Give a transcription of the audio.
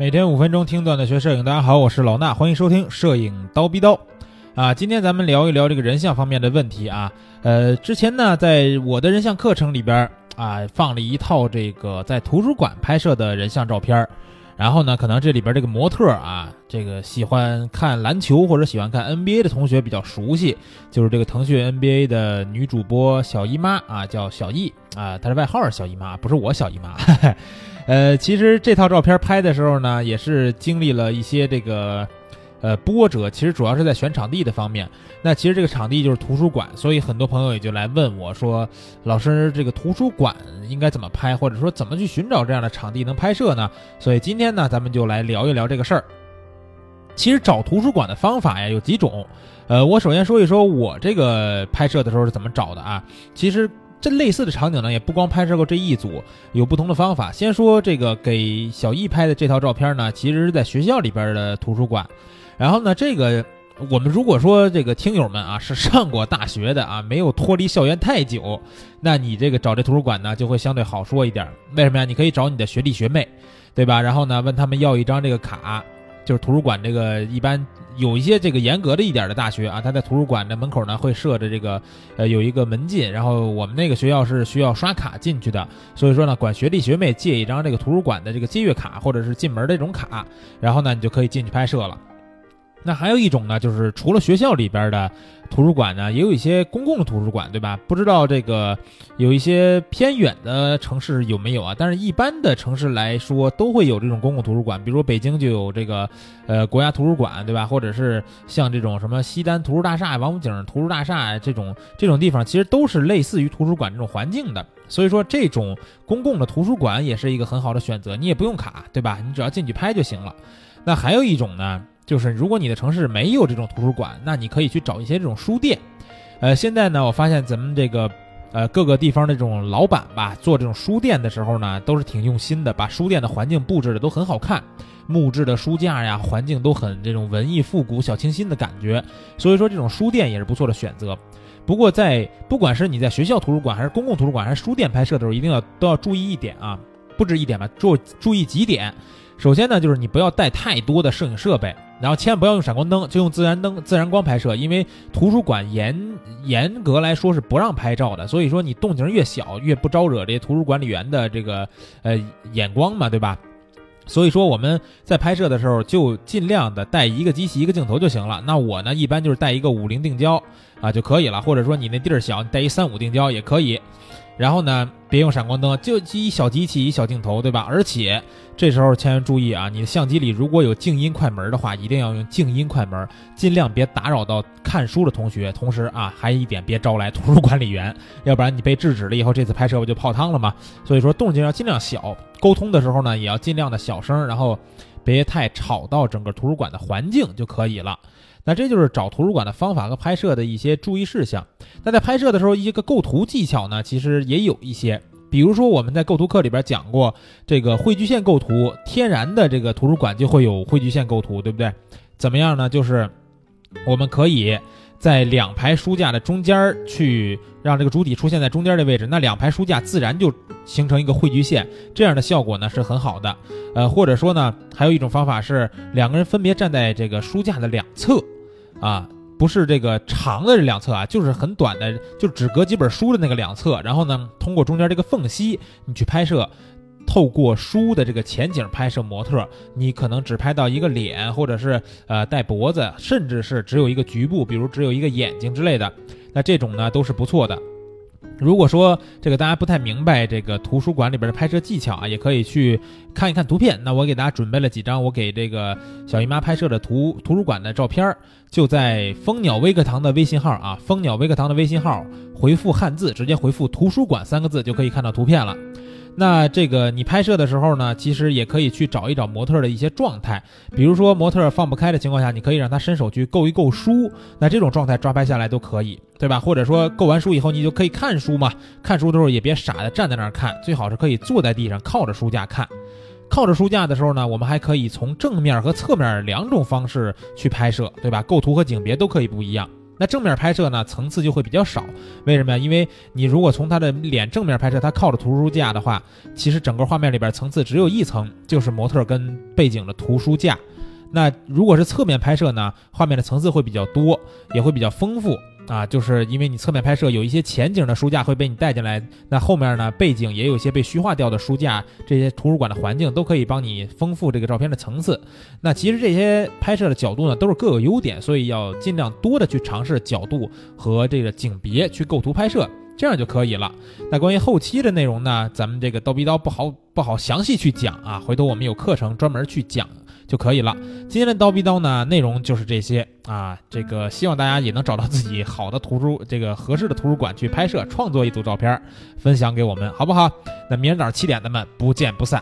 每天五分钟听段子学摄影，大家好，我是老衲，欢迎收听摄影刀逼刀。啊，今天咱们聊一聊这个人像方面的问题啊。呃，之前呢，在我的人像课程里边啊，放了一套这个在图书馆拍摄的人像照片然后呢，可能这里边这个模特啊，这个喜欢看篮球或者喜欢看 NBA 的同学比较熟悉，就是这个腾讯 NBA 的女主播小姨妈啊，叫小易啊，她的外号是小姨妈，不是我小姨妈。呃，其实这套照片拍的时候呢，也是经历了一些这个。呃，波折其实主要是在选场地的方面。那其实这个场地就是图书馆，所以很多朋友也就来问我说：“老师，这个图书馆应该怎么拍，或者说怎么去寻找这样的场地能拍摄呢？”所以今天呢，咱们就来聊一聊这个事儿。其实找图书馆的方法呀有几种。呃，我首先说一说我这个拍摄的时候是怎么找的啊。其实这类似的场景呢，也不光拍摄过这一组，有不同的方法。先说这个给小易拍的这套照片呢，其实是在学校里边的图书馆。然后呢，这个我们如果说这个听友们啊是上过大学的啊，没有脱离校园太久，那你这个找这图书馆呢就会相对好说一点。为什么呀？你可以找你的学弟学妹，对吧？然后呢，问他们要一张这个卡，就是图书馆这个一般有一些这个严格的一点的大学啊，他在图书馆的门口呢会设着这个呃有一个门禁，然后我们那个学校是需要刷卡进去的，所以说呢，管学弟学妹借一张这个图书馆的这个借阅卡或者是进门的这种卡，然后呢你就可以进去拍摄了。那还有一种呢，就是除了学校里边的图书馆呢，也有一些公共的图书馆，对吧？不知道这个有一些偏远的城市有没有啊？但是一般的城市来说，都会有这种公共图书馆，比如北京就有这个呃国家图书馆，对吧？或者是像这种什么西单图书大厦、王府井图书大厦这种这种地方，其实都是类似于图书馆这种环境的。所以说，这种公共的图书馆也是一个很好的选择，你也不用卡，对吧？你只要进去拍就行了。那还有一种呢？就是如果你的城市没有这种图书馆，那你可以去找一些这种书店。呃，现在呢，我发现咱们这个呃各个地方的这种老板吧，做这种书店的时候呢，都是挺用心的，把书店的环境布置的都很好看，木质的书架呀，环境都很这种文艺复古、小清新的感觉。所以说，这种书店也是不错的选择。不过，在不管是你在学校图书馆，还是公共图书馆，还是书店拍摄的时候，一定要都要注意一点啊，不止一点吧，注注意几点。首先呢，就是你不要带太多的摄影设备。然后千万不要用闪光灯，就用自然灯、自然光拍摄，因为图书馆严严格来说是不让拍照的。所以说你动静越小，越不招惹这些图书管理员的这个呃眼光嘛，对吧？所以说我们在拍摄的时候就尽量的带一个机器、一个镜头就行了。那我呢，一般就是带一个五零定焦啊就可以了，或者说你那地儿小，你带一三五定焦也可以。然后呢，别用闪光灯，就一小机器一小镜头，对吧？而且这时候千万注意啊，你的相机里如果有静音快门的话，一定要用静音快门，尽量别打扰到看书的同学。同时啊，还一点别招来图书管理员，要不然你被制止了以后，这次拍摄不就泡汤了吗？所以说动静要尽量小，沟通的时候呢，也要尽量的小声，然后别太吵到整个图书馆的环境就可以了。那这就是找图书馆的方法和拍摄的一些注意事项。那在拍摄的时候，一些个构图技巧呢，其实也有一些。比如说我们在构图课里边讲过，这个汇聚线构图，天然的这个图书馆就会有汇聚线构图，对不对？怎么样呢？就是我们可以在两排书架的中间去让这个主体出现在中间的位置，那两排书架自然就形成一个汇聚线，这样的效果呢是很好的。呃，或者说呢，还有一种方法是两个人分别站在这个书架的两侧。啊，不是这个长的这两侧啊，就是很短的，就只隔几本书的那个两侧。然后呢，通过中间这个缝隙，你去拍摄，透过书的这个前景拍摄模特，你可能只拍到一个脸，或者是呃带脖子，甚至是只有一个局部，比如只有一个眼睛之类的。那这种呢都是不错的。如果说这个大家不太明白这个图书馆里边的拍摄技巧啊，也可以去看一看图片。那我给大家准备了几张我给这个小姨妈拍摄的图图书馆的照片，就在蜂鸟微课堂的微信号啊，蜂鸟微课堂的微信号回复汉字，直接回复图书馆三个字就可以看到图片了。那这个你拍摄的时候呢，其实也可以去找一找模特的一些状态，比如说模特放不开的情况下，你可以让他伸手去够一够书，那这种状态抓拍下来都可以，对吧？或者说够完书以后，你就可以看书嘛，看书的时候也别傻的站在那儿看，最好是可以坐在地上靠着书架看。靠着书架的时候呢，我们还可以从正面和侧面两种方式去拍摄，对吧？构图和景别都可以不一样。那正面拍摄呢，层次就会比较少。为什么呀？因为你如果从他的脸正面拍摄，他靠着图书架的话，其实整个画面里边层次只有一层，就是模特跟背景的图书架。那如果是侧面拍摄呢，画面的层次会比较多，也会比较丰富。啊，就是因为你侧面拍摄有一些前景的书架会被你带进来，那后面呢背景也有一些被虚化掉的书架，这些图书馆的环境都可以帮你丰富这个照片的层次。那其实这些拍摄的角度呢都是各有优点，所以要尽量多的去尝试角度和这个景别去构图拍摄，这样就可以了。那关于后期的内容呢，咱们这个刀逼刀不好不好详细去讲啊，回头我们有课程专门去讲。就可以了。今天的刀逼刀呢，内容就是这些啊。这个希望大家也能找到自己好的图书，这个合适的图书馆去拍摄，创作一组照片，分享给我们，好不好？那明天早上七点咱们不见不散。